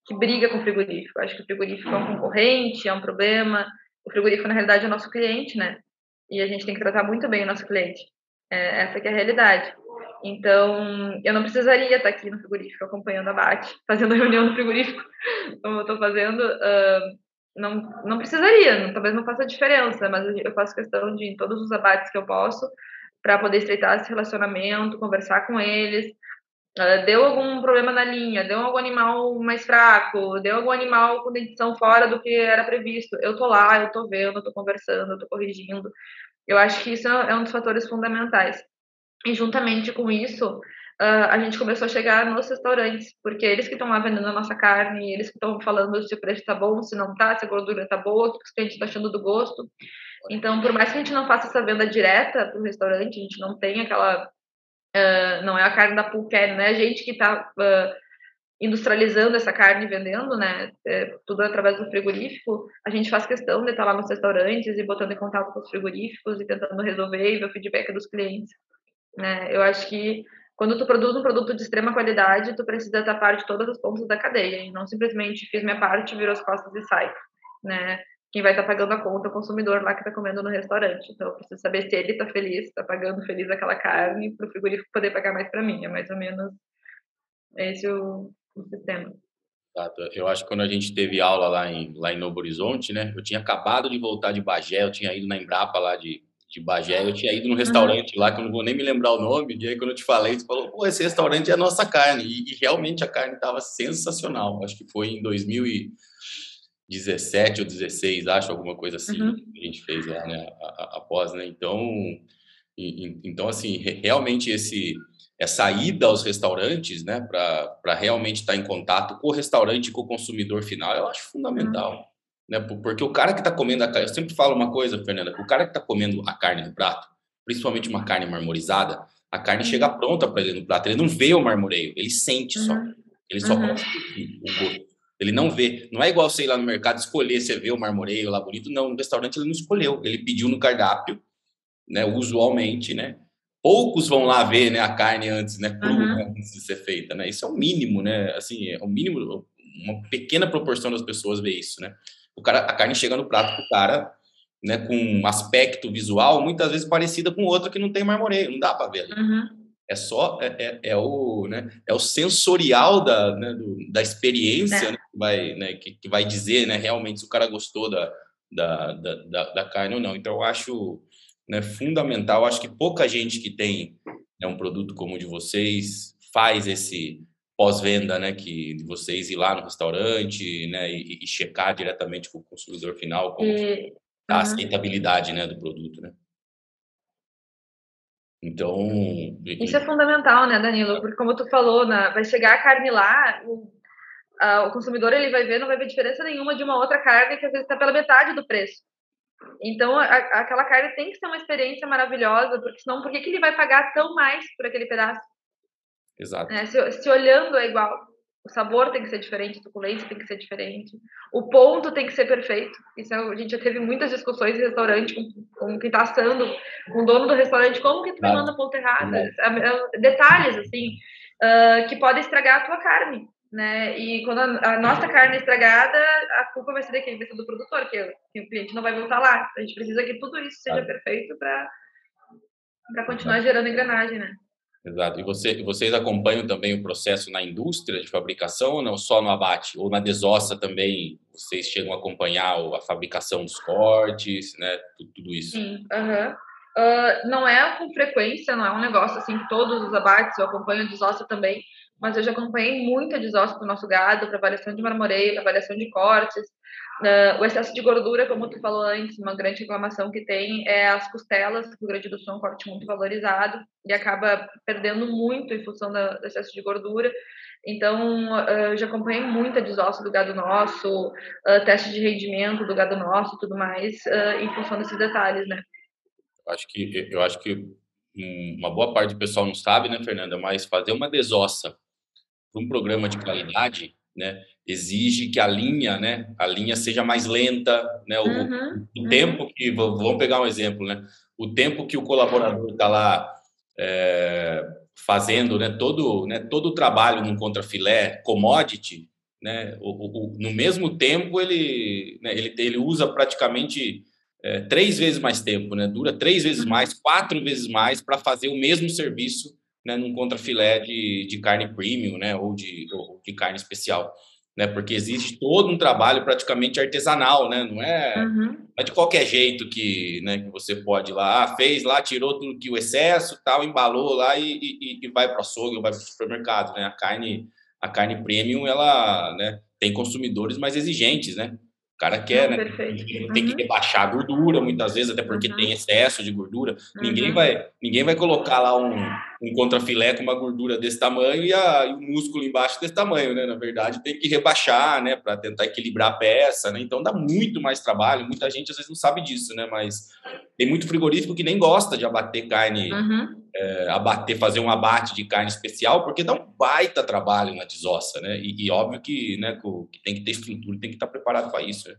que briga com o frigorífico. Acho que o frigorífico é um concorrente, é um problema. O frigorífico, na realidade, é o nosso cliente, né? E a gente tem que tratar muito bem o nosso cliente. É, essa é a realidade. Então, eu não precisaria estar aqui no frigorífico acompanhando a BAT, fazendo reunião no frigorífico, como eu estou fazendo. Uh, não, não precisaria, talvez não faça diferença, mas eu faço questão de, em todos os abates que eu posso, para poder estreitar esse relacionamento, conversar com eles, deu algum problema na linha, deu algum animal mais fraco, deu algum animal com dentição fora do que era previsto. Eu tô lá, eu tô vendo, eu tô conversando, eu tô corrigindo. Eu acho que isso é um dos fatores fundamentais. E juntamente com isso, a gente começou a chegar nos restaurantes, porque eles que estão lá vendendo a nossa carne, eles que estão falando se o preço tá bom, se não tá, se a gordura tá boa, o que os clientes estão achando do gosto. Então, por mais que a gente não faça essa venda direta para o restaurante, a gente não tem aquela Uh, não é a carne da Pulquer, não é a gente que está uh, industrializando essa carne e vendendo, né? É, tudo através do frigorífico. A gente faz questão de estar lá nos restaurantes e botando em contato com os frigoríficos e tentando resolver e ver o feedback dos clientes. Né? Eu acho que quando tu produz um produto de extrema qualidade, tu precisa estar parte de todas as pontas da cadeia e não simplesmente fiz minha parte, virou as costas e sai, né? Quem vai estar tá pagando a conta é o consumidor lá que está comendo no restaurante. Então, eu preciso saber se ele está feliz, está pagando feliz aquela carne, para o frigorífico poder pagar mais para mim. É mais ou menos esse o, o sistema. Eu acho que quando a gente teve aula lá em, lá em Novo Horizonte, né? Eu tinha acabado de voltar de Bagé, eu tinha ido na Embrapa lá de, de Bagé, eu tinha ido num restaurante uhum. lá, que eu não vou nem me lembrar o nome, e aí quando eu te falei, você falou, pô, esse restaurante é a nossa carne, e, e realmente a carne estava sensacional, acho que foi em 2000 e, 17 ou 16, acho, alguma coisa assim, uhum. que a gente fez lá, né, após, né, então, e, então, assim, realmente esse, essa ida aos restaurantes, né, para realmente estar em contato com o restaurante e com o consumidor final, eu acho fundamental, uhum. né, porque o cara que está comendo a carne, eu sempre falo uma coisa, Fernanda, o cara que está comendo a carne no prato, principalmente uma carne marmorizada, a carne uhum. chega pronta para ele no prato, ele não vê o marmoreio, ele sente só, uhum. ele só uhum. o gosto. Ele não vê. Não é igual você ir lá no mercado escolher, você vê o marmoreio lá bonito. Não, no restaurante ele não escolheu. Ele pediu no cardápio, né? Usualmente, né? Poucos vão lá ver né, a carne antes, né? Crua, uhum. né, antes de ser feita, né? Isso é o mínimo, né? Assim, é o mínimo, uma pequena proporção das pessoas vê isso, né? O cara, a carne chega no prato pro cara, né? Com um aspecto visual muitas vezes parecida com outra que não tem marmoreio, não dá para ver ali. Uhum. É só é, é, é, o né, é o sensorial da, né, do, da experiência né, que vai né, que, que, vai dizer né, realmente se o cara gostou da, da, da, da carne ou não. Então eu acho né, fundamental acho que pouca gente que tem né, um produto como o de vocês faz esse pós-venda né que de vocês ir lá no restaurante né e, e checar diretamente com o consumidor final como e... a aceitabilidade né do produto né então. Isso é fundamental, né, Danilo? Porque, como tu falou, na, vai chegar a carne lá, o, a, o consumidor ele vai ver, não vai ver diferença nenhuma de uma outra carne que às vezes está pela metade do preço. Então, a, aquela carne tem que ser uma experiência maravilhosa, porque senão, por que, que ele vai pagar tão mais por aquele pedaço? Exato. É, se, se olhando é igual. O sabor tem que ser diferente, a suculência tem que ser diferente, o ponto tem que ser perfeito. Isso é, a gente já teve muitas discussões em restaurante com, com quem está assando, com o dono do restaurante, como que tu me manda ponto errado? É, é, detalhes, assim, uh, que podem estragar a tua carne. Né? E quando a, a, nossa carne é estragada, a culpa vai ser de quem? Vai ser do produtor, que, que, o cliente não vai voltar lá. A gente precisa que tudo isso seja perfeito para continuar gerando engrenagem, né? Exato. E você, vocês acompanham também o processo na indústria de fabricação ou não só no abate? Ou na desossa também vocês chegam a acompanhar a fabricação dos cortes, né? Tudo, isso. Sim. Uhum. Uh, não é com frequência, não é um negócio assim que todos os abates eu acompanho a desossa também, mas eu já acompanhei muito a desossa do nosso gado, para avaliação de marmoreio, para avaliação de cortes, Uh, o excesso de gordura, como tu falou antes, uma grande reclamação que tem é as costelas, o Grande do Sul é um corte muito valorizado e acaba perdendo muito em função do excesso de gordura. Então, uh, já acompanhei muito a desossa do gado nosso, uh, teste de rendimento do gado nosso tudo mais, uh, em função desses detalhes, né? Acho que, eu acho que uma boa parte do pessoal não sabe, né, Fernanda, mas fazer uma desossa para um programa de qualidade né, exige que a linha, né, a linha seja mais lenta, né, o, uhum, o tempo uhum. que, vamos pegar um exemplo, né, o tempo que o colaborador está lá é, fazendo, né, todo, né, todo o trabalho no contrafilé commodity, né, o, o, no mesmo tempo ele, né, ele, ele usa praticamente é, três vezes mais tempo, né, dura três vezes uhum. mais, quatro vezes mais para fazer o mesmo serviço né, num contrafilé de, de carne premium, né, ou de, ou de carne especial, né, porque existe todo um trabalho praticamente artesanal, né, não é, uhum. não é de qualquer jeito que, né, que você pode ir lá, ah, fez lá, tirou tudo que o excesso, tal, embalou lá e, e, e vai para o açougue ou vai para o supermercado, né, a carne, a carne premium, ela, né, tem consumidores mais exigentes, né, o cara quer, né? Perfeito. Tem que rebaixar a gordura muitas vezes, até porque uhum. tem excesso de gordura. Uhum. Ninguém vai, ninguém vai colocar lá um, um contrafilé com uma gordura desse tamanho e, a, e o músculo embaixo desse tamanho, né? Na verdade, tem que rebaixar, né? Para tentar equilibrar a peça, né? Então dá muito mais trabalho. Muita gente às vezes não sabe disso, né? Mas tem muito frigorífico que nem gosta de abater carne, uhum. é, abater, fazer um abate de carne especial, porque dá um baita trabalho na desossa, né? E, e óbvio que, né, que tem que ter estrutura, tem que estar preparado para isso. Né?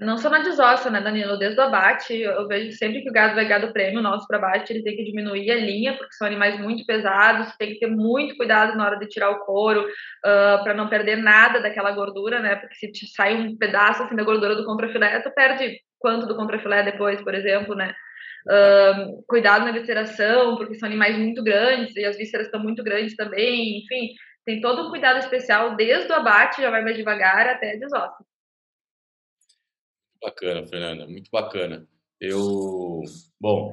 Não só na desossa, né, Danilo? Desde o abate, eu vejo sempre que o gado vai gado prêmio nosso para abate, ele tem que diminuir a linha, porque são animais muito pesados, tem que ter muito cuidado na hora de tirar o couro, uh, para não perder nada daquela gordura, né? Porque se sai um pedaço assim da gordura do contrafilé, tu perde quanto do contrafilé depois, por exemplo, né? Uh, cuidado na visceração, porque são animais muito grandes e as vísceras estão muito grandes também, enfim, tem todo um cuidado especial desde o abate, já vai mais devagar até a desossa. Bacana, Fernanda, muito bacana. Eu, bom,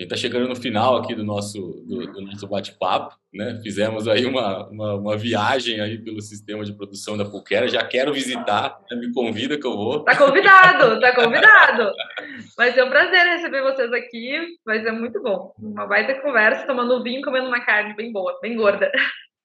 a gente está chegando no final aqui do nosso, do, do nosso bate-papo, né? Fizemos aí uma, uma, uma, viagem aí pelo sistema de produção da Pulquera. Já quero visitar, né? me convida que eu vou. Tá convidado, tá convidado. Vai ser um prazer receber vocês aqui, vai ser muito bom. Uma baita conversa, tomando vinho, comendo uma carne bem boa, bem gorda.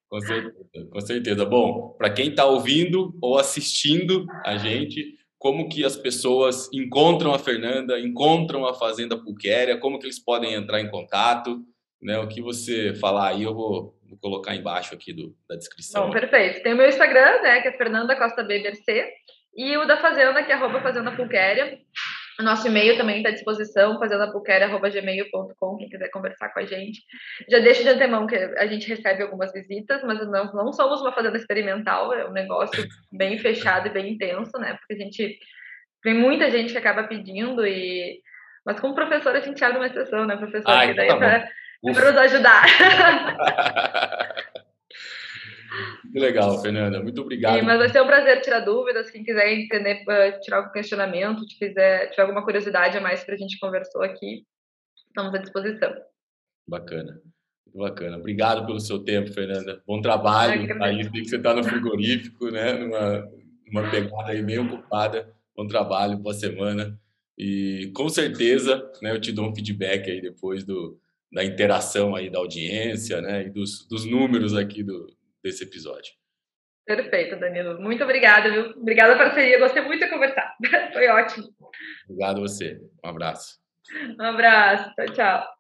Com certeza, com certeza. Bom, para quem está ouvindo ou assistindo a gente, como que as pessoas encontram a Fernanda, encontram a Fazenda Pulquéria, como que eles podem entrar em contato, né? O que você falar aí, eu vou, vou colocar embaixo aqui do, da descrição. Bom, perfeito. Tem o meu Instagram, né, que é Fernanda Costa BBRC, e o da Fazenda, que é arroba Fazenda Pulquéria. O nosso e-mail também está à disposição, fazendapulquera.gmail.com, quem quiser conversar com a gente. Já deixo de antemão que a gente recebe algumas visitas, mas nós não somos uma fazenda experimental, é um negócio bem fechado e bem intenso, né? Porque a gente tem muita gente que acaba pedindo e mas como professor a gente abre uma exceção, né, professor? Ah, então tá para nos ajudar. Que legal, Fernanda. Muito obrigado. Sim, mas vai ser um prazer tirar dúvidas. Quem quiser entender, uh, tirar algum questionamento, se quiser tiver alguma curiosidade a mais para a gente conversou aqui, estamos à disposição. Bacana. Bacana. Obrigado pelo seu tempo, Fernanda. Bom trabalho. Aí sei que você está no frigorífico, né? Numa, numa pegada aí bem ocupada. Bom trabalho, boa semana. E com certeza, né, eu te dou um feedback aí depois do, da interação aí da audiência, né, e dos, dos números aqui do, desse episódio. Perfeito, Danilo. Muito obrigada, viu? Obrigada pela parceria. Gostei muito de conversar. Foi ótimo. Obrigado a você. Um abraço. Um abraço. Tchau, tchau.